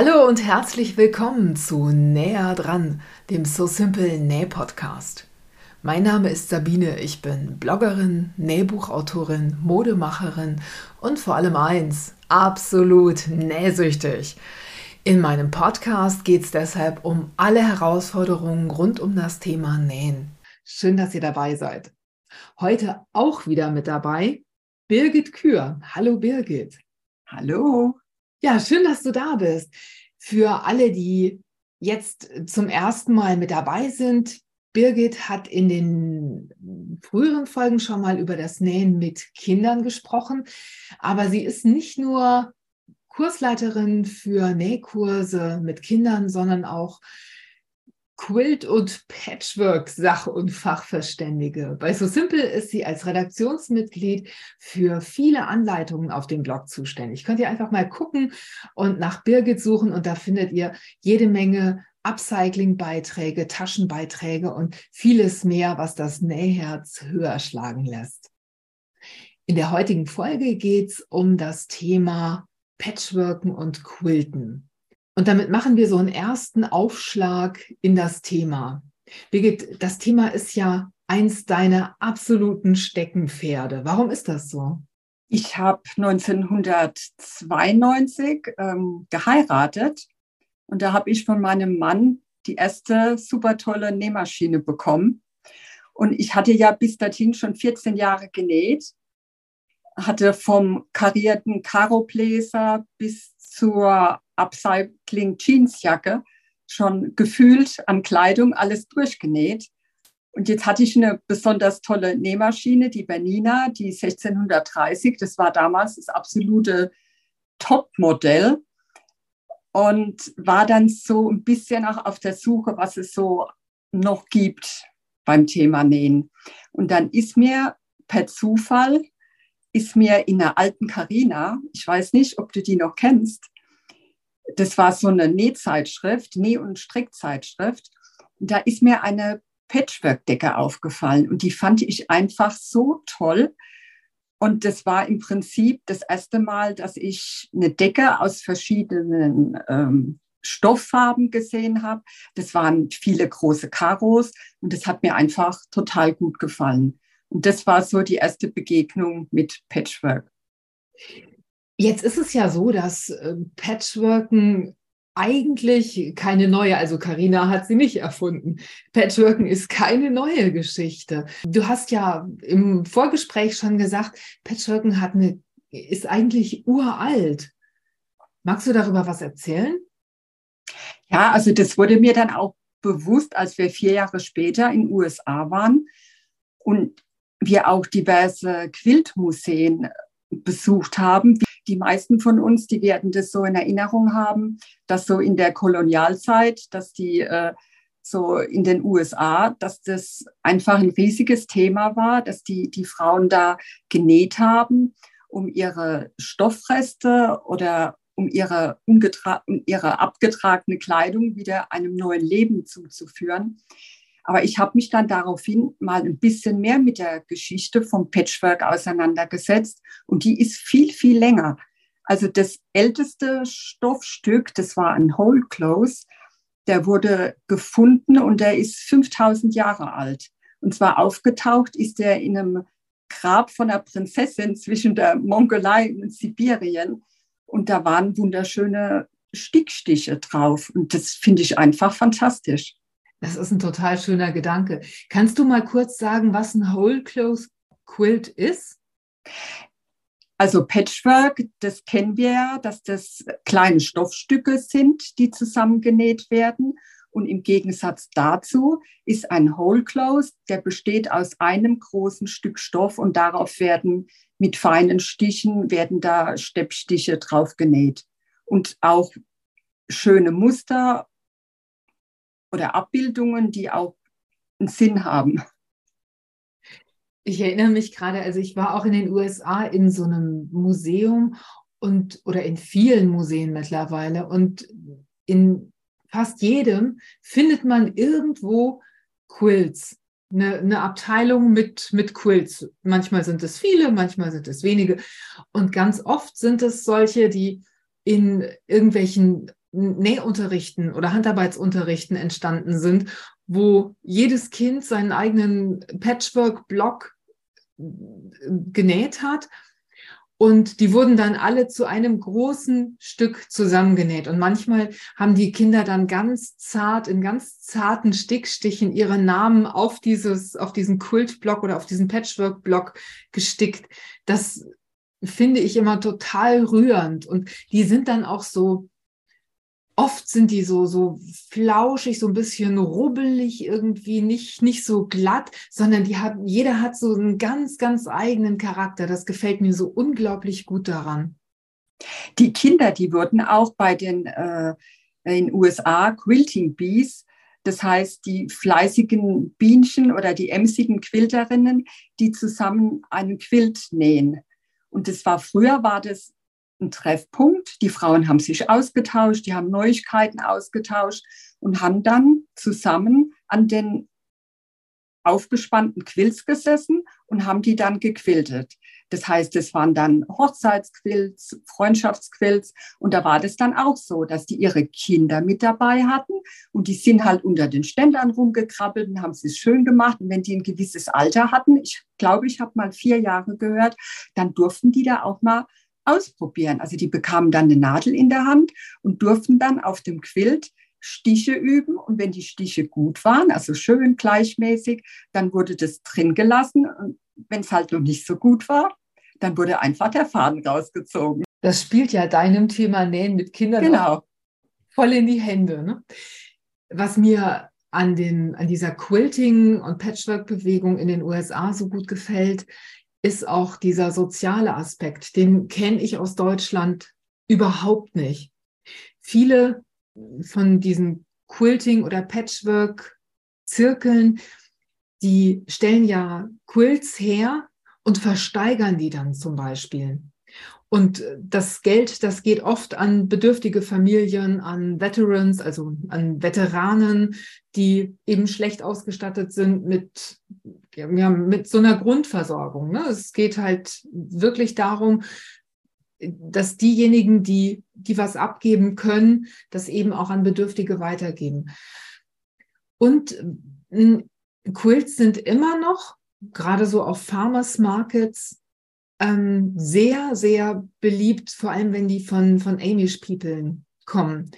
Hallo und herzlich willkommen zu Näher dran, dem So Simple Näh Podcast. Mein Name ist Sabine, ich bin Bloggerin, Nähbuchautorin, Modemacherin und vor allem eins, absolut nähsüchtig. In meinem Podcast geht es deshalb um alle Herausforderungen rund um das Thema Nähen. Schön, dass ihr dabei seid. Heute auch wieder mit dabei Birgit Kür. Hallo Birgit. Hallo. Ja, schön, dass du da bist. Für alle, die jetzt zum ersten Mal mit dabei sind, Birgit hat in den früheren Folgen schon mal über das Nähen mit Kindern gesprochen, aber sie ist nicht nur Kursleiterin für Nähkurse mit Kindern, sondern auch Quilt- und Patchwork-Sach- und Fachverständige. Bei So Simple ist sie als Redaktionsmitglied für viele Anleitungen auf dem Blog zuständig. Könnt ihr einfach mal gucken und nach Birgit suchen und da findet ihr jede Menge Upcycling-Beiträge, Taschenbeiträge und vieles mehr, was das Nähherz höher schlagen lässt. In der heutigen Folge geht es um das Thema Patchworken und Quilten. Und damit machen wir so einen ersten Aufschlag in das Thema. Birgit, das Thema ist ja eins deiner absoluten Steckenpferde. Warum ist das so? Ich habe 1992 ähm, geheiratet und da habe ich von meinem Mann die erste super tolle Nähmaschine bekommen. Und ich hatte ja bis dahin schon 14 Jahre genäht, hatte vom karierten Karobläser bis zur Upcycling Jeansjacke schon gefühlt an Kleidung alles durchgenäht. Und jetzt hatte ich eine besonders tolle Nähmaschine, die Bernina, die 1630. Das war damals das absolute Topmodell und war dann so ein bisschen auch auf der Suche, was es so noch gibt beim Thema Nähen. Und dann ist mir per Zufall, ist mir in der alten Carina, ich weiß nicht, ob du die noch kennst, das war so eine Nähzeitschrift, Näh- und Strickzeitschrift. Da ist mir eine Patchwork-Decke aufgefallen und die fand ich einfach so toll. Und das war im Prinzip das erste Mal, dass ich eine Decke aus verschiedenen ähm, Stofffarben gesehen habe. Das waren viele große Karos und das hat mir einfach total gut gefallen. Und das war so die erste Begegnung mit Patchwork. Jetzt ist es ja so, dass äh, Patchworken eigentlich keine neue, also Karina hat sie nicht erfunden. Patchworken ist keine neue Geschichte. Du hast ja im Vorgespräch schon gesagt, Patchworken hat eine, ist eigentlich uralt. Magst du darüber was erzählen? Ja, also das wurde mir dann auch bewusst, als wir vier Jahre später in den USA waren und wir auch diverse Quiltmuseen besucht haben die meisten von uns, die werden das so in Erinnerung haben, dass so in der Kolonialzeit, dass die äh, so in den USA, dass das einfach ein riesiges Thema war, dass die, die Frauen da genäht haben, um ihre Stoffreste oder um ihre, um ihre abgetragene Kleidung wieder einem neuen Leben zuzuführen. Aber ich habe mich dann daraufhin mal ein bisschen mehr mit der Geschichte vom Patchwork auseinandergesetzt und die ist viel, viel länger. Also das älteste Stoffstück, das war ein Whole Clothes, der wurde gefunden und der ist 5000 Jahre alt. Und zwar aufgetaucht ist er in einem Grab von einer Prinzessin zwischen der Mongolei und Sibirien. Und da waren wunderschöne Stickstiche drauf. Und das finde ich einfach fantastisch. Das ist ein total schöner Gedanke. Kannst du mal kurz sagen, was ein Whole Clothes Quilt ist? Also Patchwork, das kennen wir ja, dass das kleine Stoffstücke sind, die zusammengenäht werden. Und im Gegensatz dazu ist ein Whole Clothes, der besteht aus einem großen Stück Stoff und darauf werden mit feinen Stichen, werden da Steppstiche drauf genäht. Und auch schöne Muster oder Abbildungen, die auch einen Sinn haben. Ich erinnere mich gerade, also ich war auch in den USA in so einem Museum und oder in vielen Museen mittlerweile und in fast jedem findet man irgendwo Quilts. Eine, eine Abteilung mit, mit Quilts. Manchmal sind es viele, manchmal sind es wenige. Und ganz oft sind es solche, die in irgendwelchen Nähunterrichten oder Handarbeitsunterrichten entstanden sind, wo jedes Kind seinen eigenen Patchwork-Block genäht hat. Und die wurden dann alle zu einem großen Stück zusammengenäht. Und manchmal haben die Kinder dann ganz zart, in ganz zarten Stickstichen ihre Namen auf dieses, auf diesen Kultblock oder auf diesen Patchwork-Block gestickt. Das finde ich immer total rührend. Und die sind dann auch so, oft sind die so, so flauschig, so ein bisschen rubbelig irgendwie, nicht, nicht so glatt, sondern die haben, jeder hat so einen ganz, ganz eigenen Charakter. Das gefällt mir so unglaublich gut daran. Die Kinder, die wurden auch bei den äh, in USA Quilting Bees, das heißt die fleißigen Bienchen oder die emsigen Quilterinnen, die zusammen einen Quilt nähen. Und das war früher war das ein Treffpunkt. Die Frauen haben sich ausgetauscht, die haben Neuigkeiten ausgetauscht und haben dann zusammen an den aufgespannten Quilts gesessen und haben die dann gequiltet. Das heißt, es waren dann Hochzeitsquilts, Freundschaftsquilts und da war das dann auch so, dass die ihre Kinder mit dabei hatten und die sind halt unter den Ständern rumgekrabbelt und haben es schön gemacht. Und wenn die ein gewisses Alter hatten, ich glaube, ich habe mal vier Jahre gehört, dann durften die da auch mal ausprobieren. Also die bekamen dann eine Nadel in der Hand und durften dann auf dem Quilt Stiche üben. Und wenn die Stiche gut waren, also schön gleichmäßig, dann wurde das drin gelassen. Und wenn es halt noch nicht so gut war, dann wurde einfach der Faden rausgezogen. Das spielt ja deinem Thema Nähen mit Kindern genau. voll in die Hände. Ne? Was mir an, den, an dieser Quilting- und Patchwork-Bewegung in den USA so gut gefällt, ist auch dieser soziale Aspekt. Den kenne ich aus Deutschland überhaupt nicht. Viele von diesen Quilting- oder Patchwork-Zirkeln, die stellen ja Quilts her und versteigern die dann zum Beispiel. Und das Geld, das geht oft an bedürftige Familien, an Veterans, also an Veteranen, die eben schlecht ausgestattet sind mit, ja, mit so einer Grundversorgung. Ne? Es geht halt wirklich darum, dass diejenigen, die, die was abgeben können, das eben auch an Bedürftige weitergeben. Und Quilts sind immer noch, gerade so auf Farmers Markets, ähm, sehr, sehr beliebt, vor allem wenn die von, von Amish People kommen.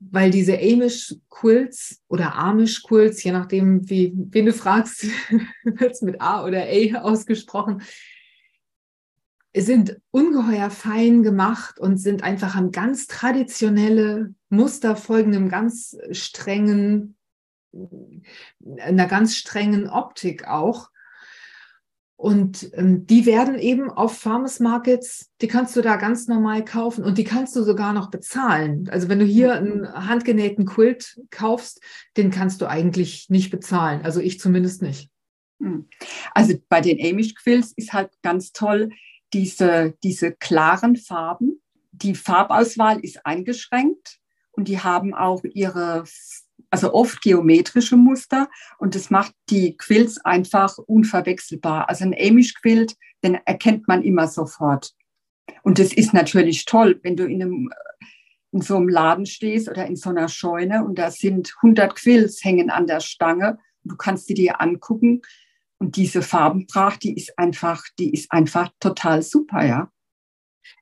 Weil diese Amish Quilts oder Amish Quilts, je nachdem, wie, wen du fragst, wird es mit A oder A ausgesprochen, sind ungeheuer fein gemacht und sind einfach an ganz traditionelle Muster folgendem ganz strengen, einer ganz strengen Optik auch. Und ähm, die werden eben auf Farmers Markets, die kannst du da ganz normal kaufen und die kannst du sogar noch bezahlen. Also wenn du hier mhm. einen handgenähten Quilt kaufst, den kannst du eigentlich nicht bezahlen. Also ich zumindest nicht. Hm. Also bei den Amish Quilts ist halt ganz toll diese, diese klaren Farben. Die Farbauswahl ist eingeschränkt und die haben auch ihre also oft geometrische Muster und das macht die Quilts einfach unverwechselbar. Also ein Amish-Quilt, den erkennt man immer sofort. Und das ist natürlich toll, wenn du in, einem, in so einem Laden stehst oder in so einer Scheune und da sind 100 Quilts hängen an der Stange. Du kannst sie dir angucken und diese Farbenpracht, die ist einfach, die ist einfach total super, ja.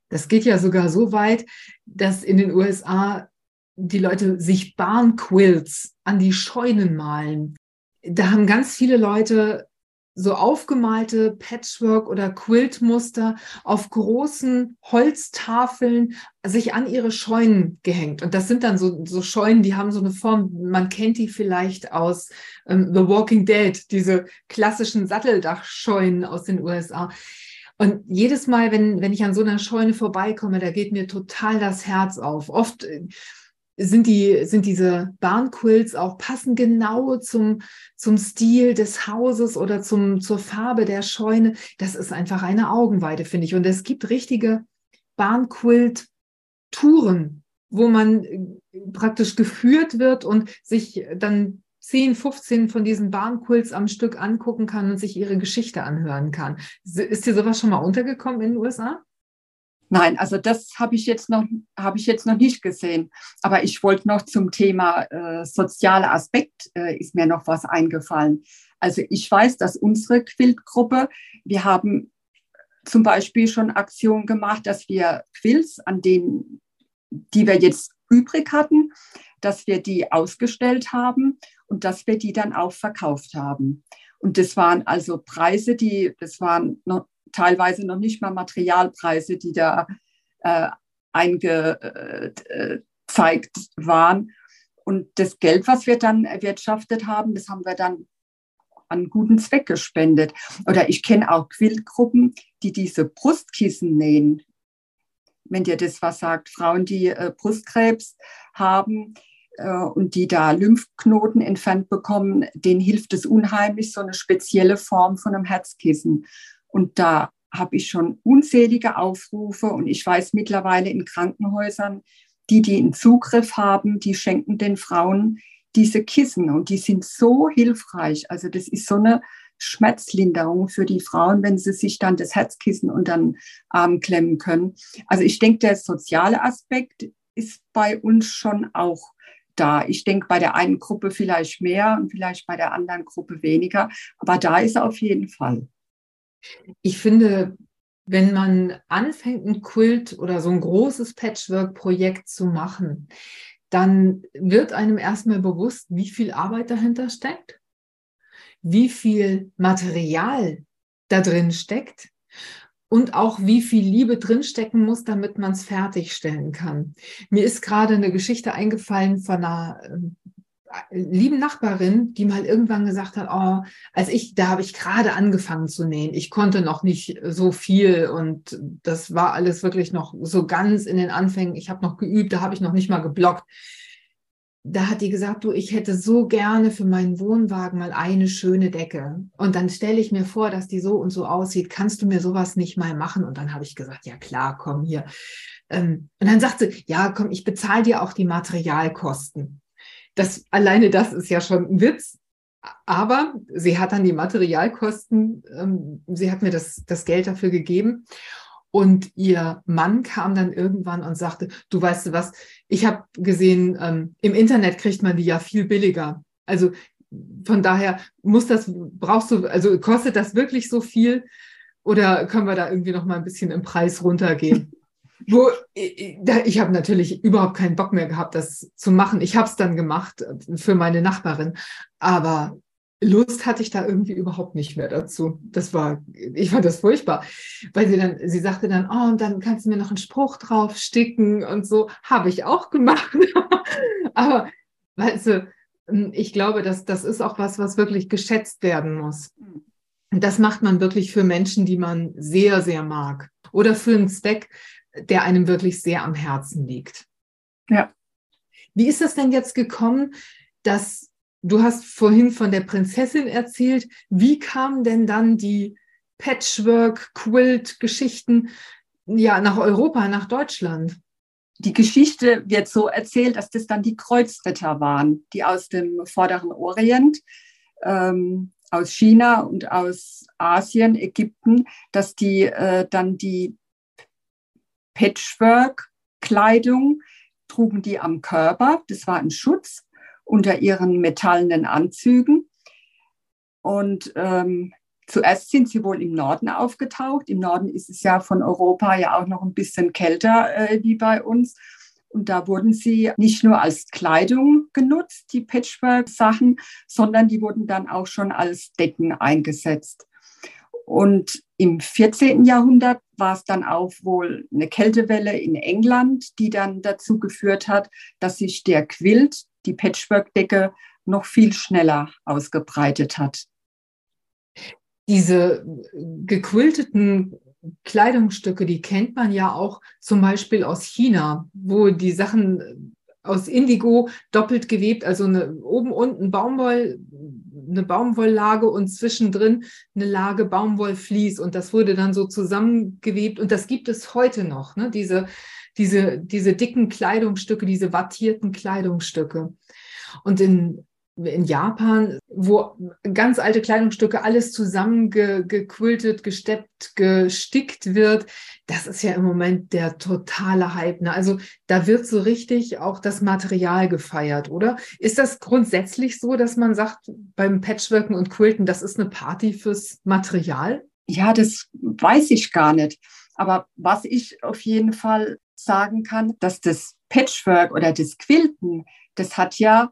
Das geht ja sogar so weit, dass in den USA die Leute sich Barnquilts an die Scheunen malen. Da haben ganz viele Leute so aufgemalte Patchwork- oder Quiltmuster auf großen Holztafeln sich an ihre Scheunen gehängt. Und das sind dann so, so Scheunen, die haben so eine Form, man kennt die vielleicht aus ähm, The Walking Dead, diese klassischen Satteldachscheunen aus den USA. Und jedes Mal, wenn, wenn ich an so einer Scheune vorbeikomme, da geht mir total das Herz auf. Oft äh, sind, die, sind diese Barnquilts auch passen genau zum, zum Stil des Hauses oder zum, zur Farbe der Scheune. Das ist einfach eine Augenweide, finde ich. Und es gibt richtige Barnquilt-Touren, wo man äh, praktisch geführt wird und sich dann 10, 15 von diesen Barnquilts am Stück angucken kann und sich ihre Geschichte anhören kann. Ist dir sowas schon mal untergekommen in den USA? Nein, also das habe ich jetzt noch ich jetzt noch nicht gesehen. Aber ich wollte noch zum Thema äh, sozialer Aspekt äh, ist mir noch was eingefallen. Also ich weiß, dass unsere Quiltgruppe, wir haben zum Beispiel schon Aktionen gemacht, dass wir Quilts, an denen, die wir jetzt übrig hatten, dass wir die ausgestellt haben und dass wir die dann auch verkauft haben. Und das waren also Preise, die, das waren noch, teilweise noch nicht mal Materialpreise, die da äh, eingezeigt waren. Und das Geld, was wir dann erwirtschaftet haben, das haben wir dann an guten Zweck gespendet. Oder ich kenne auch Quiltgruppen, die diese Brustkissen nähen. Wenn dir das was sagt, Frauen, die äh, Brustkrebs haben äh, und die da Lymphknoten entfernt bekommen, denen hilft es unheimlich, so eine spezielle Form von einem Herzkissen. Und da habe ich schon unzählige Aufrufe und ich weiß mittlerweile in Krankenhäusern, die, die einen Zugriff haben, die schenken den Frauen diese Kissen und die sind so hilfreich. Also das ist so eine Schmerzlinderung für die Frauen, wenn sie sich dann das Herzkissen unter den Arm klemmen können. Also ich denke, der soziale Aspekt ist bei uns schon auch da. Ich denke bei der einen Gruppe vielleicht mehr und vielleicht bei der anderen Gruppe weniger, aber da ist er auf jeden Fall. Ich finde, wenn man anfängt, ein Kult oder so ein großes Patchwork-Projekt zu machen, dann wird einem erstmal bewusst, wie viel Arbeit dahinter steckt, wie viel Material da drin steckt und auch wie viel Liebe drinstecken muss, damit man es fertigstellen kann. Mir ist gerade eine Geschichte eingefallen von einer ähm, lieben Nachbarin, die mal irgendwann gesagt hat, oh, als ich, da habe ich gerade angefangen zu nähen. Ich konnte noch nicht so viel und das war alles wirklich noch so ganz in den Anfängen. Ich habe noch geübt, da habe ich noch nicht mal geblockt. Da hat die gesagt, du, ich hätte so gerne für meinen Wohnwagen mal eine schöne Decke. Und dann stelle ich mir vor, dass die so und so aussieht. Kannst du mir sowas nicht mal machen? Und dann habe ich gesagt, ja klar, komm hier. Ähm, und dann sagt sie, ja, komm, ich bezahle dir auch die Materialkosten. Das alleine das ist ja schon ein Witz. Aber sie hat dann die Materialkosten, ähm, sie hat mir das, das Geld dafür gegeben. Und ihr Mann kam dann irgendwann und sagte, du weißt du was, ich habe gesehen, ähm, im Internet kriegt man die ja viel billiger. Also von daher muss das, brauchst du, also kostet das wirklich so viel? Oder können wir da irgendwie noch mal ein bisschen im Preis runtergehen? Wo ich, ich habe natürlich überhaupt keinen Bock mehr gehabt, das zu machen. Ich habe es dann gemacht äh, für meine Nachbarin, aber Lust hatte ich da irgendwie überhaupt nicht mehr dazu. Das war, ich fand das furchtbar, weil sie dann, sie sagte dann, oh, und dann kannst du mir noch einen Spruch drauf sticken und so. Habe ich auch gemacht. aber, weißt du, ich glaube, dass das ist auch was, was wirklich geschätzt werden muss. Und das macht man wirklich für Menschen, die man sehr, sehr mag. Oder für einen Zweck, der einem wirklich sehr am Herzen liegt. Ja. Wie ist das denn jetzt gekommen, dass du hast vorhin von der Prinzessin erzählt. Wie kamen denn dann die Patchwork-Quilt-Geschichten ja nach Europa, nach Deutschland? Die Geschichte wird so erzählt, dass das dann die Kreuzritter waren, die aus dem vorderen Orient, ähm, aus China und aus Asien, Ägypten, dass die äh, dann die Patchwork-Kleidung trugen die am Körper. Das war ein Schutz unter ihren metallenen Anzügen. Und ähm, zuerst sind sie wohl im Norden aufgetaucht. Im Norden ist es ja von Europa ja auch noch ein bisschen kälter äh, wie bei uns. Und da wurden sie nicht nur als Kleidung genutzt, die Patchwork-Sachen, sondern die wurden dann auch schon als Decken eingesetzt. Und im 14. Jahrhundert war es dann auch wohl eine Kältewelle in England, die dann dazu geführt hat, dass sich der Quilt, die Patchwork-Decke, noch viel schneller ausgebreitet hat. Diese gequilteten Kleidungsstücke, die kennt man ja auch zum Beispiel aus China, wo die Sachen aus Indigo doppelt gewebt, also eine, oben unten Baumwoll, eine Baumwolllage und zwischendrin eine Lage Baumwollvlies und das wurde dann so zusammengewebt und das gibt es heute noch, ne? diese, diese, diese dicken Kleidungsstücke, diese wattierten Kleidungsstücke. Und in in Japan, wo ganz alte Kleidungsstücke alles zusammengequiltet, gesteppt, gestickt wird. Das ist ja im Moment der totale Hype. Ne? Also da wird so richtig auch das Material gefeiert, oder? Ist das grundsätzlich so, dass man sagt, beim Patchworken und Quilten, das ist eine Party fürs Material? Ja, das weiß ich gar nicht. Aber was ich auf jeden Fall sagen kann, dass das Patchwork oder das Quilten, das hat ja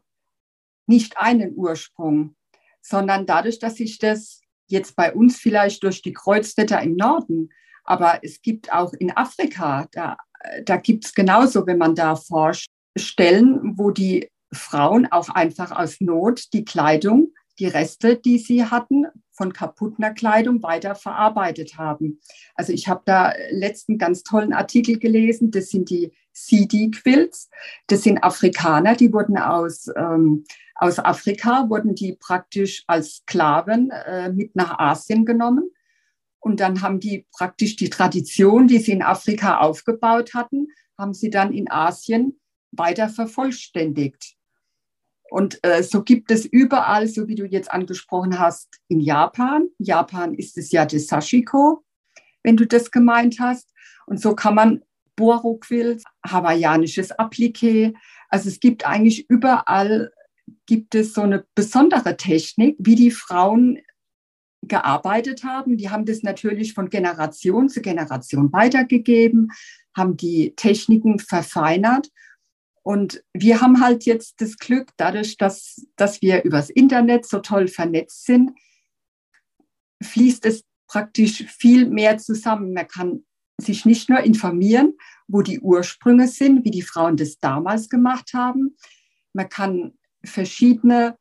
nicht einen Ursprung, sondern dadurch, dass sich das jetzt bei uns vielleicht durch die Kreuzwetter im Norden, aber es gibt auch in Afrika, da, da gibt es genauso, wenn man da forscht, Stellen, wo die Frauen auch einfach aus Not die Kleidung, die Reste, die sie hatten, von kaputter Kleidung weiterverarbeitet haben. Also ich habe da letzten ganz tollen Artikel gelesen, das sind die CD-Quilts, das sind Afrikaner, die wurden aus ähm, aus Afrika wurden die praktisch als Sklaven äh, mit nach Asien genommen. Und dann haben die praktisch die Tradition, die sie in Afrika aufgebaut hatten, haben sie dann in Asien weiter vervollständigt. Und äh, so gibt es überall, so wie du jetzt angesprochen hast, in Japan. Japan ist es ja das Sashiko, wenn du das gemeint hast. Und so kann man Boro-Quills, hawaiianisches Appliqué. Also es gibt eigentlich überall gibt es so eine besondere Technik, wie die Frauen gearbeitet haben. Die haben das natürlich von Generation zu Generation weitergegeben, haben die Techniken verfeinert. Und wir haben halt jetzt das Glück, dadurch, dass, dass wir übers Internet so toll vernetzt sind, fließt es praktisch viel mehr zusammen. Man kann sich nicht nur informieren, wo die Ursprünge sind, wie die Frauen das damals gemacht haben. Man kann verschiedene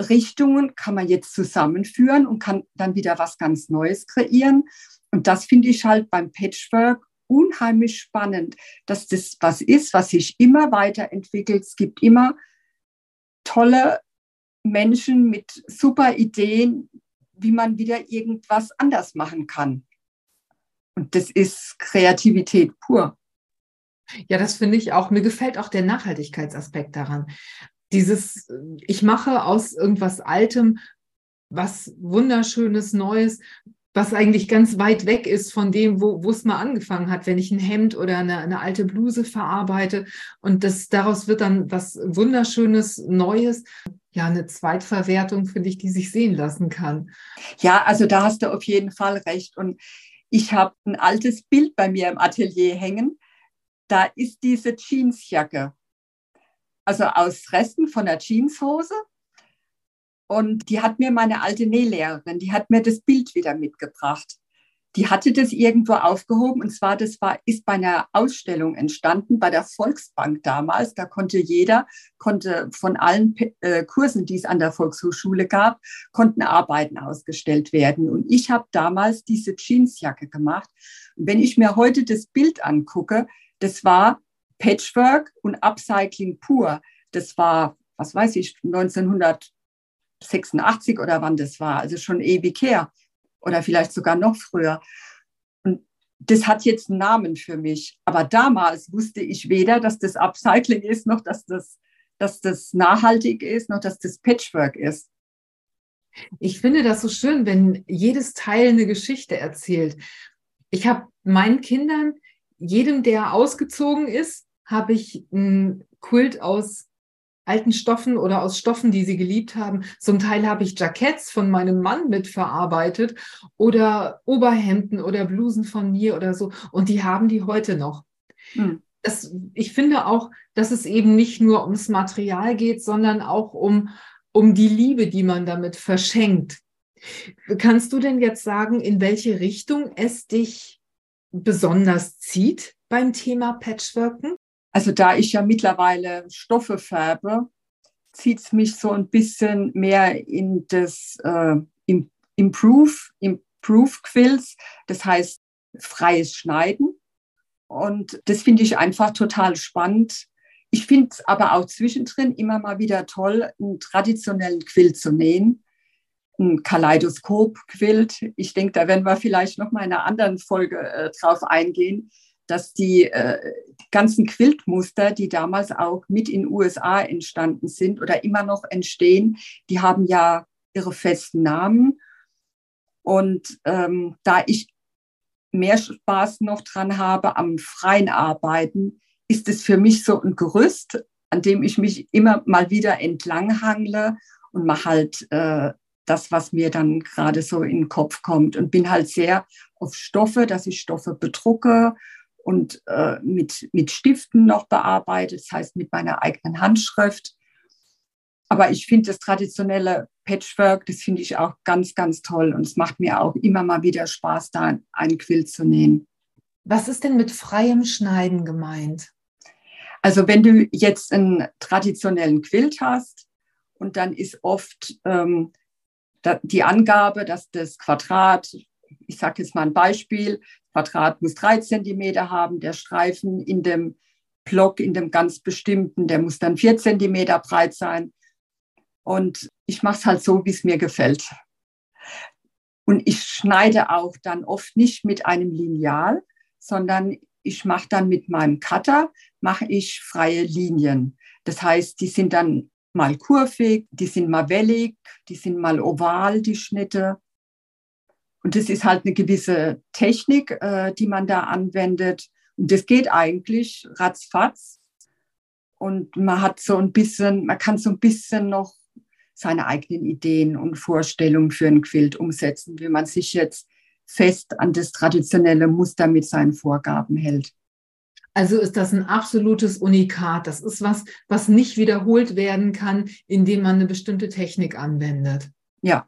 Richtungen kann man jetzt zusammenführen und kann dann wieder was ganz Neues kreieren. Und das finde ich halt beim Patchwork unheimlich spannend, dass das was ist, was sich immer weiterentwickelt. Es gibt immer tolle Menschen mit super Ideen, wie man wieder irgendwas anders machen kann. Und das ist Kreativität pur. Ja, das finde ich auch. Mir gefällt auch der Nachhaltigkeitsaspekt daran dieses, ich mache aus irgendwas Altem was Wunderschönes, Neues, was eigentlich ganz weit weg ist von dem, wo, es mal angefangen hat, wenn ich ein Hemd oder eine, eine alte Bluse verarbeite und das, daraus wird dann was Wunderschönes, Neues. Ja, eine Zweitverwertung, finde ich, die sich sehen lassen kann. Ja, also da hast du auf jeden Fall recht. Und ich habe ein altes Bild bei mir im Atelier hängen. Da ist diese Jeansjacke also aus Resten von der Jeanshose. Und die hat mir meine alte Nählehrerin, die hat mir das Bild wieder mitgebracht. Die hatte das irgendwo aufgehoben und zwar, das war, ist bei einer Ausstellung entstanden, bei der Volksbank damals. Da konnte jeder, konnte von allen äh, Kursen, die es an der Volkshochschule gab, konnten Arbeiten ausgestellt werden. Und ich habe damals diese Jeansjacke gemacht. Und wenn ich mir heute das Bild angucke, das war Patchwork und Upcycling pur. Das war, was weiß ich, 1986 oder wann das war, also schon ewig her oder vielleicht sogar noch früher. Und das hat jetzt einen Namen für mich. Aber damals wusste ich weder, dass das Upcycling ist, noch dass das, dass das nachhaltig ist, noch dass das Patchwork ist. Ich finde das so schön, wenn jedes Teil eine Geschichte erzählt. Ich habe meinen Kindern, jedem, der ausgezogen ist, habe ich einen Kult aus alten Stoffen oder aus Stoffen, die sie geliebt haben. Zum Teil habe ich Jacketts von meinem Mann mitverarbeitet oder Oberhemden oder Blusen von mir oder so. Und die haben die heute noch. Hm. Das, ich finde auch, dass es eben nicht nur ums Material geht, sondern auch um, um die Liebe, die man damit verschenkt. Kannst du denn jetzt sagen, in welche Richtung es dich besonders zieht beim Thema Patchworken? Also da ich ja mittlerweile Stoffe färbe, zieht es mich so ein bisschen mehr in das äh, Improve, Improve Quills, das heißt freies Schneiden. Und das finde ich einfach total spannend. Ich finde es aber auch zwischendrin immer mal wieder toll, einen traditionellen Quilt zu nähen. Ein Kaleidoskop-Quilt. Ich denke, da werden wir vielleicht noch mal in einer anderen Folge äh, drauf eingehen dass die äh, ganzen Quiltmuster, die damals auch mit in USA entstanden sind oder immer noch entstehen, die haben ja ihre festen Namen. Und ähm, da ich mehr Spaß noch dran habe am freien Arbeiten, ist es für mich so ein Gerüst, an dem ich mich immer mal wieder entlanghangle und mache halt äh, das, was mir dann gerade so in den Kopf kommt und bin halt sehr auf Stoffe, dass ich Stoffe bedrucke und äh, mit, mit Stiften noch bearbeite, das heißt mit meiner eigenen Handschrift. Aber ich finde das traditionelle Patchwork, das finde ich auch ganz, ganz toll und es macht mir auch immer mal wieder Spaß, da einen Quilt zu nähen. Was ist denn mit freiem Schneiden gemeint? Also wenn du jetzt einen traditionellen Quilt hast und dann ist oft ähm, die Angabe, dass das Quadrat, ich sage jetzt mal ein Beispiel, Quadrat muss drei Zentimeter haben, der Streifen in dem Block, in dem ganz bestimmten, der muss dann vier Zentimeter breit sein. Und ich mache es halt so, wie es mir gefällt. Und ich schneide auch dann oft nicht mit einem Lineal, sondern ich mache dann mit meinem Cutter, mache ich freie Linien. Das heißt, die sind dann mal kurvig, die sind mal wellig, die sind mal oval, die Schnitte. Und das ist halt eine gewisse Technik, äh, die man da anwendet. Und das geht eigentlich ratzfatz. Und man hat so ein bisschen, man kann so ein bisschen noch seine eigenen Ideen und Vorstellungen für ein Quilt umsetzen, wie man sich jetzt fest an das traditionelle Muster mit seinen Vorgaben hält. Also ist das ein absolutes Unikat. Das ist was, was nicht wiederholt werden kann, indem man eine bestimmte Technik anwendet. Ja.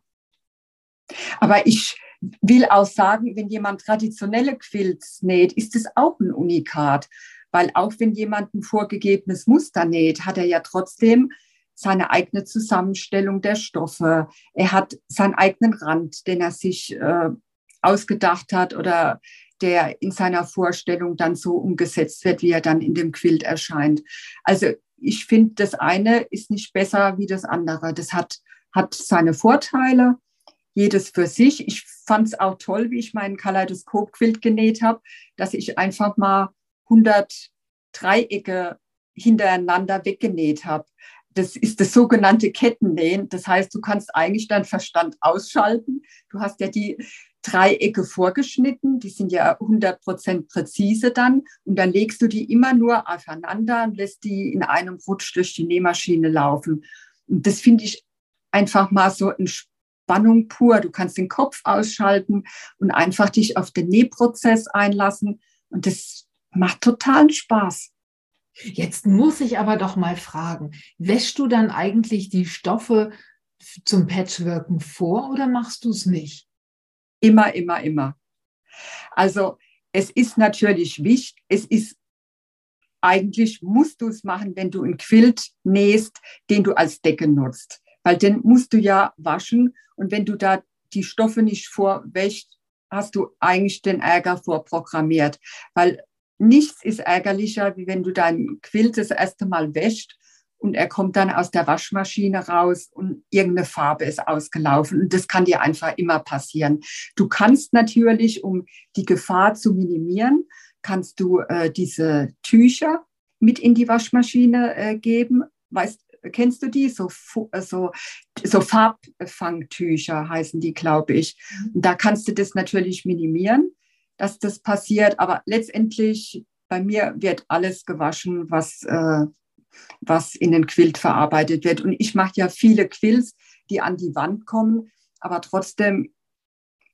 Aber ich will auch sagen, wenn jemand traditionelle Quilts näht, ist es auch ein Unikat. Weil auch wenn jemand ein vorgegebenes Muster näht, hat er ja trotzdem seine eigene Zusammenstellung der Stoffe. Er hat seinen eigenen Rand, den er sich äh, ausgedacht hat oder der in seiner Vorstellung dann so umgesetzt wird, wie er dann in dem Quilt erscheint. Also ich finde, das eine ist nicht besser wie das andere. Das hat, hat seine Vorteile, jedes für sich. Ich fand es auch toll, wie ich meinen Kaleidoskop-Quilt genäht habe, dass ich einfach mal 100 Dreiecke hintereinander weggenäht habe. Das ist das sogenannte Kettennähen. Das heißt, du kannst eigentlich deinen Verstand ausschalten. Du hast ja die Dreiecke vorgeschnitten, die sind ja 100% präzise dann und dann legst du die immer nur aufeinander und lässt die in einem Rutsch durch die Nähmaschine laufen. Und das finde ich einfach mal so Entspannung pur. Du kannst den Kopf ausschalten und einfach dich auf den Nähprozess einlassen und das macht totalen Spaß. Jetzt muss ich aber doch mal fragen, wäschst du dann eigentlich die Stoffe zum Patchworken vor oder machst du es nicht? Immer, immer, immer. Also es ist natürlich wichtig, es ist eigentlich musst du es machen, wenn du einen Quilt nähst, den du als Decke nutzt. Weil den musst du ja waschen und wenn du da die Stoffe nicht vorwäscht, hast du eigentlich den Ärger vorprogrammiert. Weil nichts ist ärgerlicher, wie wenn du deinen Quilt das erste Mal wäscht und er kommt dann aus der Waschmaschine raus und irgendeine Farbe ist ausgelaufen. Und das kann dir einfach immer passieren. Du kannst natürlich, um die Gefahr zu minimieren, kannst du äh, diese Tücher mit in die Waschmaschine äh, geben. Weißt, kennst du die? So, äh, so, so Farbfangtücher heißen die, glaube ich. Mhm. Und da kannst du das natürlich minimieren, dass das passiert. Aber letztendlich bei mir wird alles gewaschen, was äh, was in den Quilt verarbeitet wird. Und ich mache ja viele Quills, die an die Wand kommen, aber trotzdem,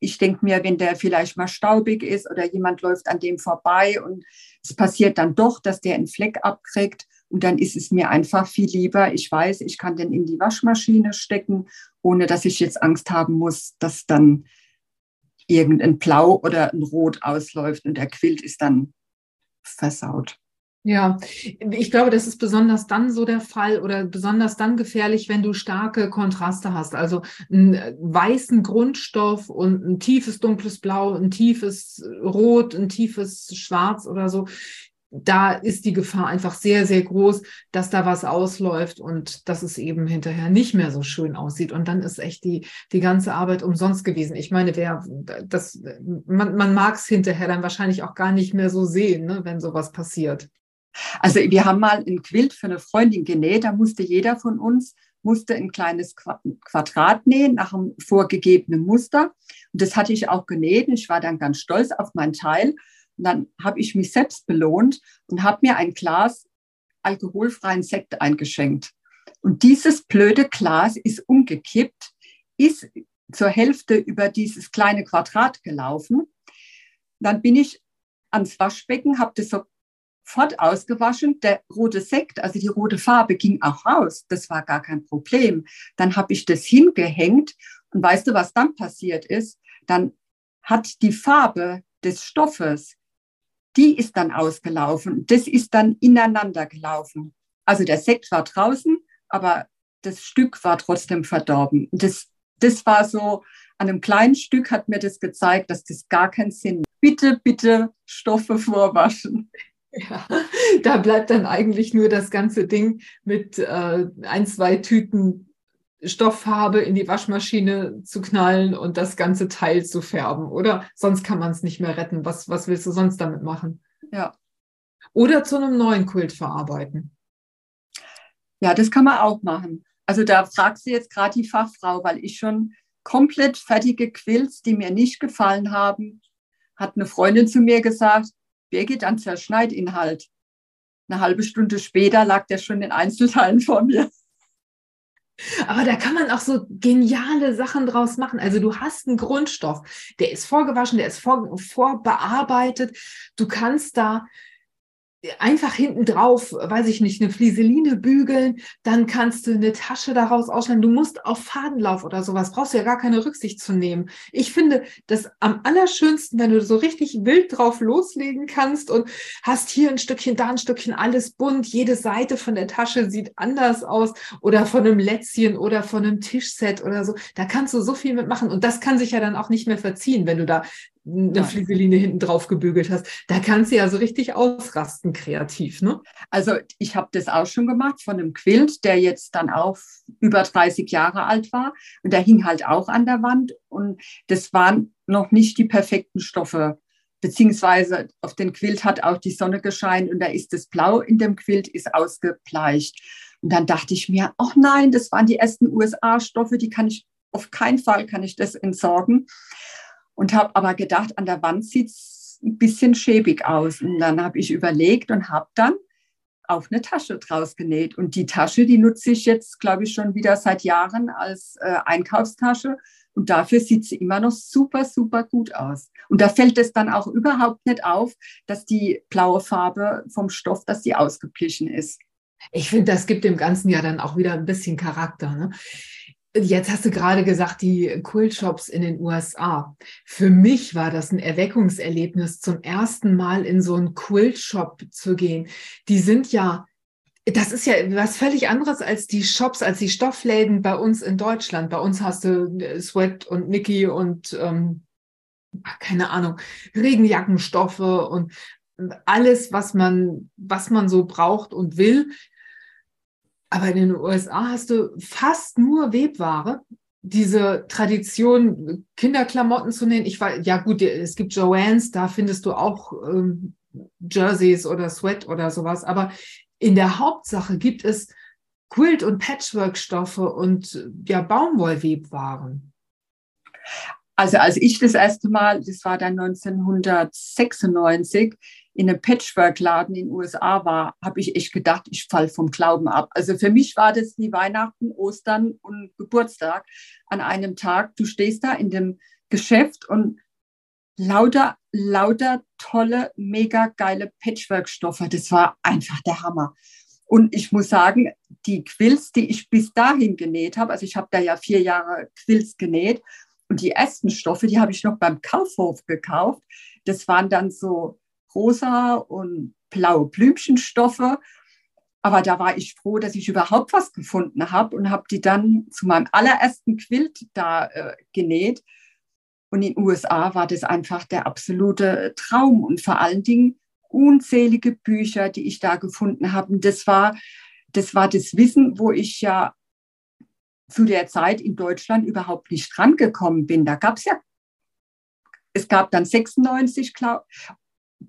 ich denke mir, wenn der vielleicht mal staubig ist oder jemand läuft an dem vorbei und es passiert dann doch, dass der einen Fleck abkriegt und dann ist es mir einfach viel lieber, ich weiß, ich kann den in die Waschmaschine stecken, ohne dass ich jetzt Angst haben muss, dass dann irgendein Blau oder ein Rot ausläuft und der Quilt ist dann versaut. Ja, ich glaube, das ist besonders dann so der Fall oder besonders dann gefährlich, wenn du starke Kontraste hast. Also einen weißen Grundstoff und ein tiefes dunkles Blau, ein tiefes Rot, ein tiefes Schwarz oder so. Da ist die Gefahr einfach sehr, sehr groß, dass da was ausläuft und dass es eben hinterher nicht mehr so schön aussieht. Und dann ist echt die, die ganze Arbeit umsonst gewesen. Ich meine, wer das, man, man mag es hinterher dann wahrscheinlich auch gar nicht mehr so sehen, ne, wenn sowas passiert. Also wir haben mal ein Quilt für eine Freundin genäht, da musste jeder von uns musste ein kleines Quadrat nähen nach einem vorgegebenen Muster. Und das hatte ich auch genäht. Ich war dann ganz stolz auf mein Teil. Und dann habe ich mich selbst belohnt und habe mir ein Glas alkoholfreien Sekt eingeschenkt. Und dieses blöde Glas ist umgekippt, ist zur Hälfte über dieses kleine Quadrat gelaufen. Dann bin ich ans Waschbecken, habe das sofort ausgewaschen. Der rote Sekt, also die rote Farbe, ging auch raus. Das war gar kein Problem. Dann habe ich das hingehängt und weißt du, was dann passiert ist? Dann hat die Farbe des Stoffes die ist dann ausgelaufen. Das ist dann ineinander gelaufen. Also der Sekt war draußen, aber das Stück war trotzdem verdorben. Das, das war so, an einem kleinen Stück hat mir das gezeigt, dass das gar keinen Sinn. Bitte, bitte Stoffe vorwaschen. Ja, da bleibt dann eigentlich nur das ganze Ding mit äh, ein, zwei Tüten Stofffarbe in die Waschmaschine zu knallen und das ganze Teil zu färben, oder? Sonst kann man es nicht mehr retten. Was, was willst du sonst damit machen? Ja. Oder zu einem neuen Quilt verarbeiten. Ja, das kann man auch machen. Also da fragst du jetzt gerade die Fachfrau, weil ich schon komplett fertige Quilts, die mir nicht gefallen haben, hat eine Freundin zu mir gesagt, Birgit, an Zerschneidinhalt. Eine halbe Stunde später lag der schon in Einzelteilen vor mir. Aber da kann man auch so geniale Sachen draus machen. Also du hast einen Grundstoff, der ist vorgewaschen, der ist vor, vorbearbeitet. Du kannst da einfach hinten drauf, weiß ich nicht, eine Flieseline bügeln, dann kannst du eine Tasche daraus ausschneiden. Du musst auf Fadenlauf oder sowas, brauchst du ja gar keine Rücksicht zu nehmen. Ich finde das am allerschönsten, wenn du so richtig wild drauf loslegen kannst und hast hier ein Stückchen, da ein Stückchen, alles bunt. Jede Seite von der Tasche sieht anders aus oder von einem Lätzchen oder von einem Tischset oder so. Da kannst du so viel mitmachen und das kann sich ja dann auch nicht mehr verziehen, wenn du da eine Flieseline hinten drauf gebügelt hast. Da kannst du ja so richtig ausrasten kreativ, ne? Also ich habe das auch schon gemacht von einem Quilt, der jetzt dann auch über 30 Jahre alt war und der hing halt auch an der Wand und das waren noch nicht die perfekten Stoffe. Beziehungsweise auf den Quilt hat auch die Sonne gescheint und da ist das Blau in dem Quilt ist ausgebleicht. Und dann dachte ich mir, ach nein, das waren die ersten USA-Stoffe, die kann ich auf keinen Fall kann ich das entsorgen und habe aber gedacht, an der Wand sieht es ein bisschen schäbig aus. Und dann habe ich überlegt und habe dann auch eine Tasche draus genäht. Und die Tasche, die nutze ich jetzt, glaube ich, schon wieder seit Jahren als äh, Einkaufstasche. Und dafür sieht sie immer noch super, super gut aus. Und da fällt es dann auch überhaupt nicht auf, dass die blaue Farbe vom Stoff, dass die ausgeglichen ist. Ich finde, das gibt dem Ganzen ja dann auch wieder ein bisschen Charakter. Ne? Jetzt hast du gerade gesagt, die Quilt-Shops in den USA. Für mich war das ein Erweckungserlebnis, zum ersten Mal in so einen Quilt-Shop zu gehen. Die sind ja, das ist ja was völlig anderes als die Shops, als die Stoffläden bei uns in Deutschland. Bei uns hast du äh, Sweat und Nicky und ähm, keine Ahnung, Regenjackenstoffe und alles, was man, was man so braucht und will, aber in den USA hast du fast nur Webware. Diese Tradition, Kinderklamotten zu nähen. Ich war, ja gut, es gibt Joannes, da findest du auch ähm, Jerseys oder Sweat oder sowas. Aber in der Hauptsache gibt es Quilt- und Patchwork-Stoffe und ja, Baumwollwebwaren. Also als ich das erste Mal, das war dann 1996, in einem Patchwork-Laden in den USA war, habe ich echt gedacht, ich falle vom Glauben ab. Also für mich war das wie Weihnachten, Ostern und Geburtstag an einem Tag. Du stehst da in dem Geschäft und lauter, lauter tolle, mega geile Patchwork-Stoffe. Das war einfach der Hammer. Und ich muss sagen, die Quills, die ich bis dahin genäht habe, also ich habe da ja vier Jahre Quills genäht und die ersten Stoffe, die habe ich noch beim Kaufhof gekauft. Das waren dann so rosa und blaue Blümchenstoffe. Aber da war ich froh, dass ich überhaupt was gefunden habe und habe die dann zu meinem allerersten Quilt da äh, genäht. Und in den USA war das einfach der absolute Traum. Und vor allen Dingen unzählige Bücher, die ich da gefunden habe. Und das war, das war das Wissen, wo ich ja zu der Zeit in Deutschland überhaupt nicht drangekommen bin. Da gab es ja, es gab dann 96, glaube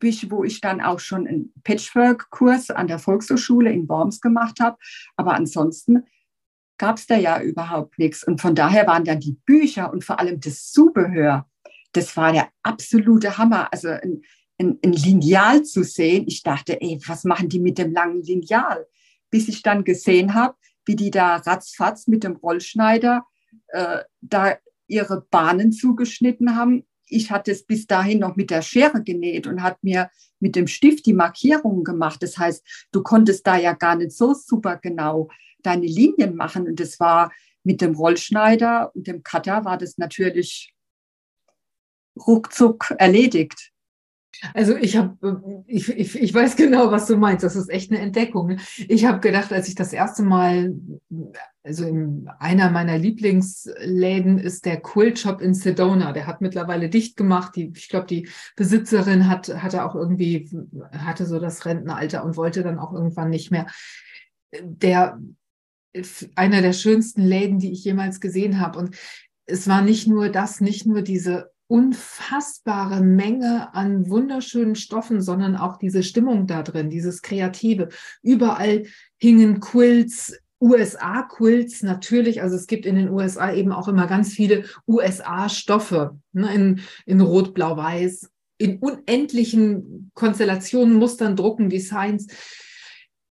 ich, wo ich dann auch schon einen Patchwork-Kurs an der Volkshochschule in Worms gemacht habe. Aber ansonsten gab es da ja überhaupt nichts. Und von daher waren dann die Bücher und vor allem das Zubehör, das war der absolute Hammer. Also ein, ein, ein Lineal zu sehen, ich dachte, ey, was machen die mit dem langen Lineal? Bis ich dann gesehen habe, wie die da ratzfatz mit dem Rollschneider äh, da ihre Bahnen zugeschnitten haben. Ich hatte es bis dahin noch mit der Schere genäht und hat mir mit dem Stift die Markierungen gemacht. Das heißt, du konntest da ja gar nicht so super genau deine Linien machen. Und das war mit dem Rollschneider und dem Cutter war das natürlich ruckzuck erledigt. Also ich habe, ich, ich, ich weiß genau, was du meinst. Das ist echt eine Entdeckung. Ich habe gedacht, als ich das erste Mal, also in einer meiner Lieblingsläden ist der Quilt Shop in Sedona. Der hat mittlerweile dicht gemacht. Die, ich glaube, die Besitzerin hat, hatte auch irgendwie, hatte so das Rentenalter und wollte dann auch irgendwann nicht mehr. Der, einer der schönsten Läden, die ich jemals gesehen habe. Und es war nicht nur das, nicht nur diese unfassbare Menge an wunderschönen Stoffen, sondern auch diese Stimmung da drin, dieses Kreative. Überall hingen Quilts, USA-Quilts natürlich, also es gibt in den USA eben auch immer ganz viele USA-Stoffe ne, in, in Rot, Blau, Weiß, in unendlichen Konstellationen, Mustern, Drucken, Designs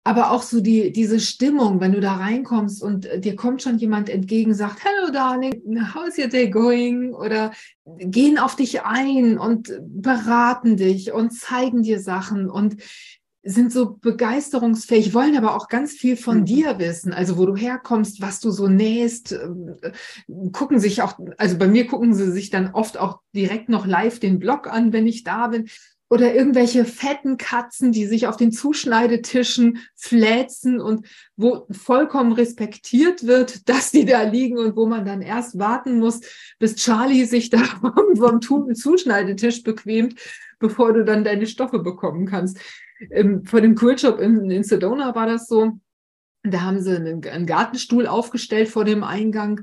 aber auch so die, diese Stimmung, wenn du da reinkommst und äh, dir kommt schon jemand entgegen, sagt, Hello darling, how's your day going? Oder gehen auf dich ein und beraten dich und zeigen dir Sachen und sind so begeisterungsfähig, wollen aber auch ganz viel von mhm. dir wissen, also wo du herkommst, was du so nähst, ähm, gucken sich auch, also bei mir gucken sie sich dann oft auch direkt noch live den Blog an, wenn ich da bin oder irgendwelche fetten Katzen, die sich auf den Zuschneidetischen fläzen und wo vollkommen respektiert wird, dass die da liegen und wo man dann erst warten muss, bis Charlie sich da vom, Zuschneidetisch bequemt, bevor du dann deine Stoffe bekommen kannst. Vor dem Quillshop in, in Sedona war das so. Da haben sie einen Gartenstuhl aufgestellt vor dem Eingang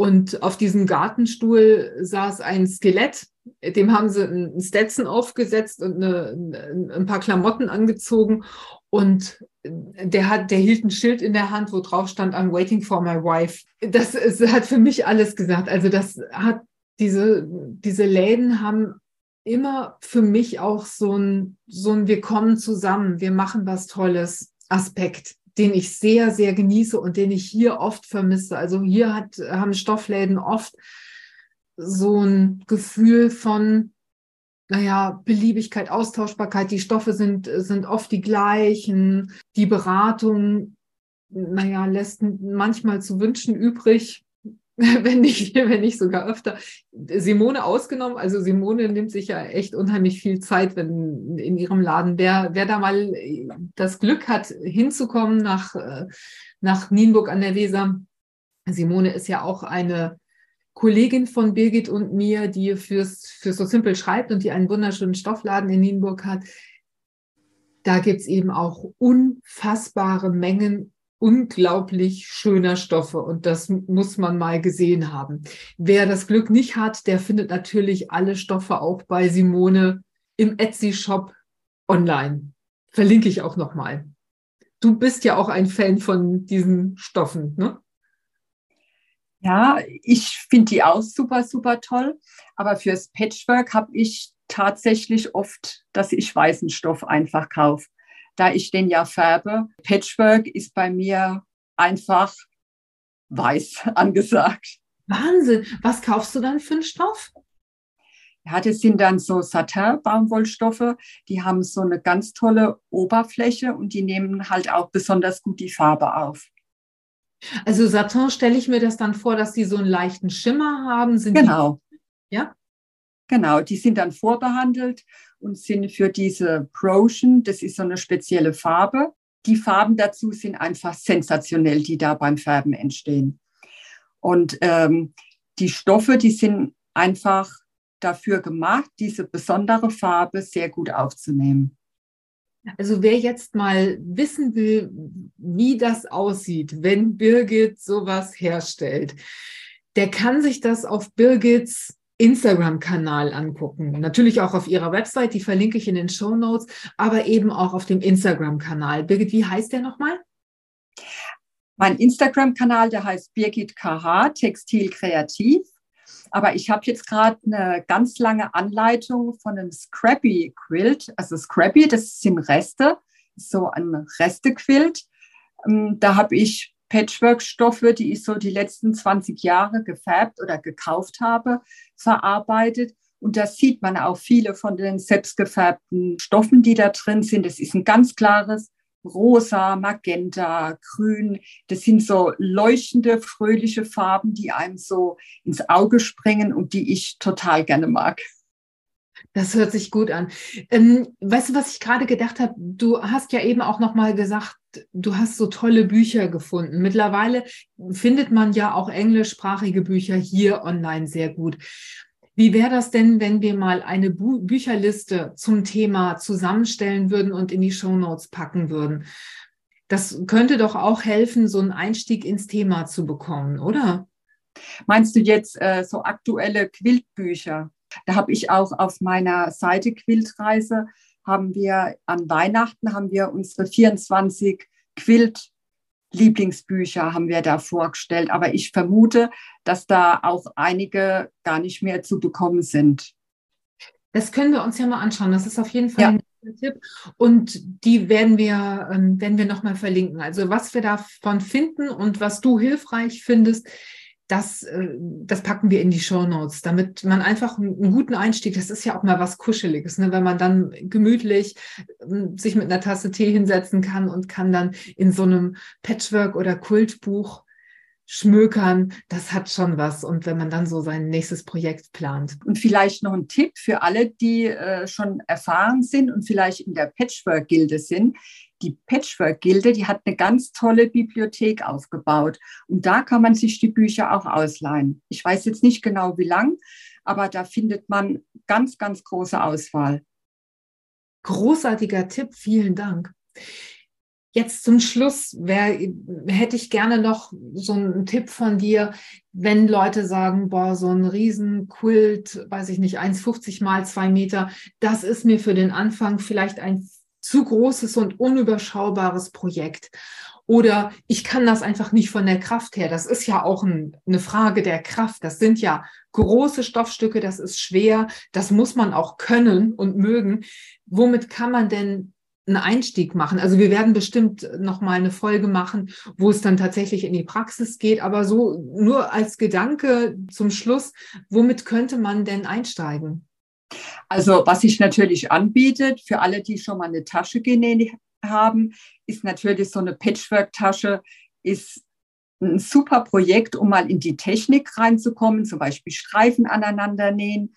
und auf diesem Gartenstuhl saß ein Skelett, dem haben sie einen Stetson aufgesetzt und eine, ein paar Klamotten angezogen. Und der hat, der hielt ein Schild in der Hand, wo drauf stand, I'm waiting for my wife. Das ist, hat für mich alles gesagt. Also das hat diese, diese Läden haben immer für mich auch so ein, so ein Wir kommen zusammen, wir machen was Tolles Aspekt den ich sehr, sehr genieße und den ich hier oft vermisse. Also hier hat, haben Stoffläden oft so ein Gefühl von, naja, Beliebigkeit, Austauschbarkeit. Die Stoffe sind, sind oft die gleichen. Die Beratung, naja, lässt manchmal zu wünschen übrig. wenn nicht, wenn nicht sogar öfter. Simone ausgenommen, also Simone nimmt sich ja echt unheimlich viel Zeit, wenn in ihrem Laden, wer, wer da mal das Glück hat, hinzukommen nach, nach Nienburg an der Weser. Simone ist ja auch eine Kollegin von Birgit und mir, die fürs, für So Simple schreibt und die einen wunderschönen Stoffladen in Nienburg hat. Da gibt es eben auch unfassbare Mengen unglaublich schöner Stoffe und das muss man mal gesehen haben. Wer das Glück nicht hat, der findet natürlich alle Stoffe auch bei Simone im Etsy-Shop online. Verlinke ich auch nochmal. Du bist ja auch ein Fan von diesen Stoffen, ne? Ja, ich finde die auch super, super toll. Aber fürs Patchwork habe ich tatsächlich oft, dass ich weißen Stoff einfach kaufe da ich den ja färbe. Patchwork ist bei mir einfach weiß angesagt. Wahnsinn. Was kaufst du dann für einen Stoff? Ja, das sind dann so Satin-Baumwollstoffe. Die haben so eine ganz tolle Oberfläche und die nehmen halt auch besonders gut die Farbe auf. Also Satin stelle ich mir das dann vor, dass die so einen leichten Schimmer haben. Sind genau. Die, ja? Genau, die sind dann vorbehandelt und sind für diese Protion, das ist so eine spezielle Farbe. Die Farben dazu sind einfach sensationell, die da beim Färben entstehen. Und ähm, die Stoffe, die sind einfach dafür gemacht, diese besondere Farbe sehr gut aufzunehmen. Also wer jetzt mal wissen will, wie das aussieht, wenn Birgit sowas herstellt, der kann sich das auf Birgits Instagram-Kanal angucken. Natürlich auch auf ihrer Website, die verlinke ich in den Show Notes, aber eben auch auf dem Instagram-Kanal. Birgit, wie heißt der nochmal? Mein Instagram-Kanal, der heißt Birgit KH, Textil Kreativ. Aber ich habe jetzt gerade eine ganz lange Anleitung von einem Scrappy Quilt. Also Scrappy, das sind Reste, so ein Reste-Quilt. Ähm, da habe ich Patchwork-Stoffe, die ich so die letzten 20 Jahre gefärbt oder gekauft habe, verarbeitet. Und da sieht man auch viele von den selbstgefärbten Stoffen, die da drin sind. Das ist ein ganz klares rosa, magenta, grün. Das sind so leuchtende, fröhliche Farben, die einem so ins Auge springen und die ich total gerne mag. Das hört sich gut an. Ähm, weißt du, was ich gerade gedacht habe? Du hast ja eben auch noch mal gesagt, du hast so tolle Bücher gefunden. Mittlerweile findet man ja auch englischsprachige Bücher hier online sehr gut. Wie wäre das denn, wenn wir mal eine Bu Bücherliste zum Thema zusammenstellen würden und in die Show Notes packen würden? Das könnte doch auch helfen, so einen Einstieg ins Thema zu bekommen, oder? Meinst du jetzt äh, so aktuelle Quiltbücher? Da habe ich auch auf meiner Seite Quiltreise haben wir an Weihnachten haben wir unsere 24 Quilt Lieblingsbücher haben wir da vorgestellt. Aber ich vermute, dass da auch einige gar nicht mehr zu bekommen sind. Das können wir uns ja mal anschauen. Das ist auf jeden Fall ja. ein Tipp. Und die werden wir, ähm, werden wir nochmal verlinken. Also was wir davon finden und was du hilfreich findest, das, äh, das packen wir in die Show Notes, damit man einfach einen guten Einstieg, das ist ja auch mal was Kuscheliges, ne? wenn man dann gemütlich ähm, sich mit einer Tasse Tee hinsetzen kann und kann dann in so einem Patchwork oder Kultbuch schmökern, das hat schon was. Und wenn man dann so sein nächstes Projekt plant. Und vielleicht noch ein Tipp für alle, die äh, schon erfahren sind und vielleicht in der Patchwork-Gilde sind die Patchwork-Gilde, die hat eine ganz tolle Bibliothek aufgebaut. Und da kann man sich die Bücher auch ausleihen. Ich weiß jetzt nicht genau, wie lang, aber da findet man ganz, ganz große Auswahl. Großartiger Tipp, vielen Dank. Jetzt zum Schluss wär, hätte ich gerne noch so einen Tipp von dir, wenn Leute sagen, boah, so ein Riesenkult, weiß ich nicht, 1,50 mal zwei Meter, das ist mir für den Anfang vielleicht ein zu großes und unüberschaubares Projekt. Oder ich kann das einfach nicht von der Kraft her. Das ist ja auch ein, eine Frage der Kraft. Das sind ja große Stoffstücke, das ist schwer, das muss man auch können und mögen. Womit kann man denn einen Einstieg machen? Also wir werden bestimmt noch mal eine Folge machen, wo es dann tatsächlich in die Praxis geht. Aber so nur als Gedanke zum Schluss, womit könnte man denn einsteigen? Also was sich natürlich anbietet für alle, die schon mal eine Tasche genäht haben, ist natürlich so eine Patchwork-Tasche, ist ein super Projekt, um mal in die Technik reinzukommen, zum Beispiel Streifen aneinander nähen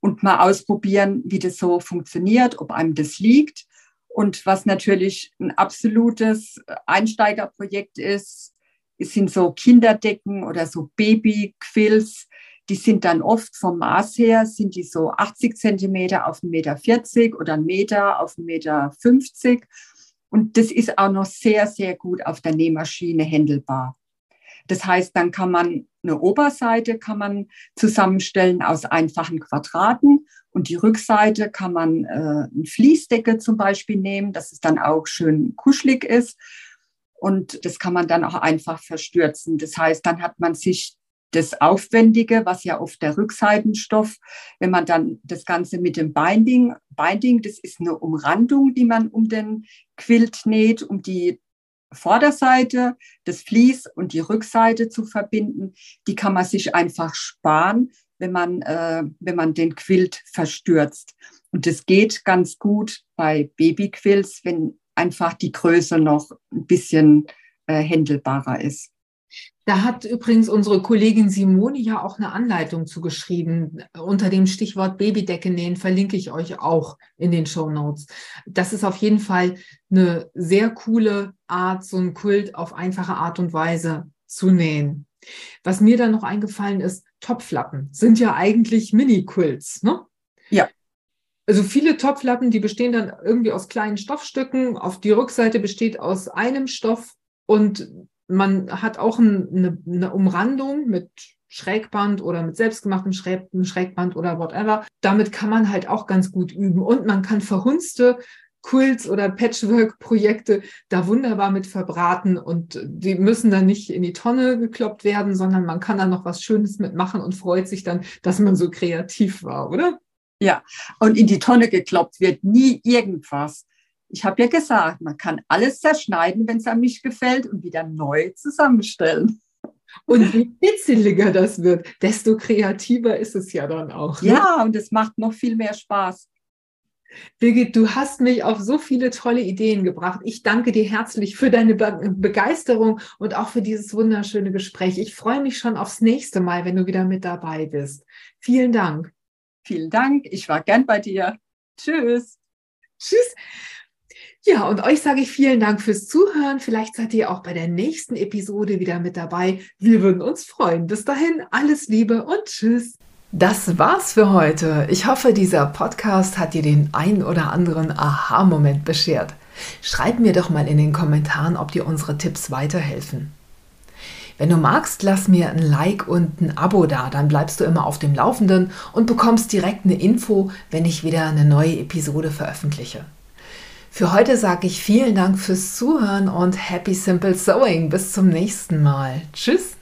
und mal ausprobieren, wie das so funktioniert, ob einem das liegt. Und was natürlich ein absolutes Einsteigerprojekt ist, sind so Kinderdecken oder so Babyquills, die sind dann oft vom Maß her, sind die so 80 Zentimeter auf 1,40 Meter oder 1 Meter auf 1,50 Meter. Und das ist auch noch sehr, sehr gut auf der Nähmaschine händelbar. Das heißt, dann kann man eine Oberseite kann man zusammenstellen aus einfachen Quadraten und die Rückseite kann man äh, eine Fließdecke zum Beispiel nehmen, dass es dann auch schön kuschelig ist. Und das kann man dann auch einfach verstürzen. Das heißt, dann hat man sich das Aufwendige, was ja oft der Rückseitenstoff, wenn man dann das Ganze mit dem Binding, Binding, das ist eine Umrandung, die man um den Quilt näht, um die Vorderseite, das Vlies und die Rückseite zu verbinden, die kann man sich einfach sparen, wenn man, äh, wenn man den Quilt verstürzt. Und das geht ganz gut bei Babyquills, wenn einfach die Größe noch ein bisschen äh, händelbarer ist. Da hat übrigens unsere Kollegin Simone ja auch eine Anleitung zugeschrieben. Unter dem Stichwort Babydecke nähen verlinke ich euch auch in den Show Notes. Das ist auf jeden Fall eine sehr coole Art, so ein Kult auf einfache Art und Weise zu nähen. Was mir dann noch eingefallen ist, Topflappen sind ja eigentlich Mini-Quilts, ne? Ja. Also viele Topflappen, die bestehen dann irgendwie aus kleinen Stoffstücken. Auf die Rückseite besteht aus einem Stoff und man hat auch eine, eine Umrandung mit Schrägband oder mit selbstgemachtem Schrägband oder whatever. Damit kann man halt auch ganz gut üben. Und man kann verhunzte Quilts oder Patchwork-Projekte da wunderbar mit verbraten und die müssen dann nicht in die Tonne gekloppt werden, sondern man kann da noch was Schönes mitmachen und freut sich dann, dass man so kreativ war, oder? Ja, und in die Tonne gekloppt wird nie irgendwas. Ich habe ja gesagt, man kann alles zerschneiden, wenn es einem nicht gefällt und wieder neu zusammenstellen. Und je kitzeliger das wird, desto kreativer ist es ja dann auch. Ne? Ja, und es macht noch viel mehr Spaß. Birgit, du hast mich auf so viele tolle Ideen gebracht. Ich danke dir herzlich für deine Be Begeisterung und auch für dieses wunderschöne Gespräch. Ich freue mich schon aufs nächste Mal, wenn du wieder mit dabei bist. Vielen Dank. Vielen Dank. Ich war gern bei dir. Tschüss. Tschüss. Ja, und euch sage ich vielen Dank fürs Zuhören. Vielleicht seid ihr auch bei der nächsten Episode wieder mit dabei. Wir würden uns freuen. Bis dahin, alles Liebe und Tschüss. Das war's für heute. Ich hoffe, dieser Podcast hat dir den ein oder anderen Aha-Moment beschert. Schreib mir doch mal in den Kommentaren, ob dir unsere Tipps weiterhelfen. Wenn du magst, lass mir ein Like und ein Abo da, dann bleibst du immer auf dem Laufenden und bekommst direkt eine Info, wenn ich wieder eine neue Episode veröffentliche. Für heute sage ich vielen Dank fürs Zuhören und Happy Simple Sewing. Bis zum nächsten Mal. Tschüss.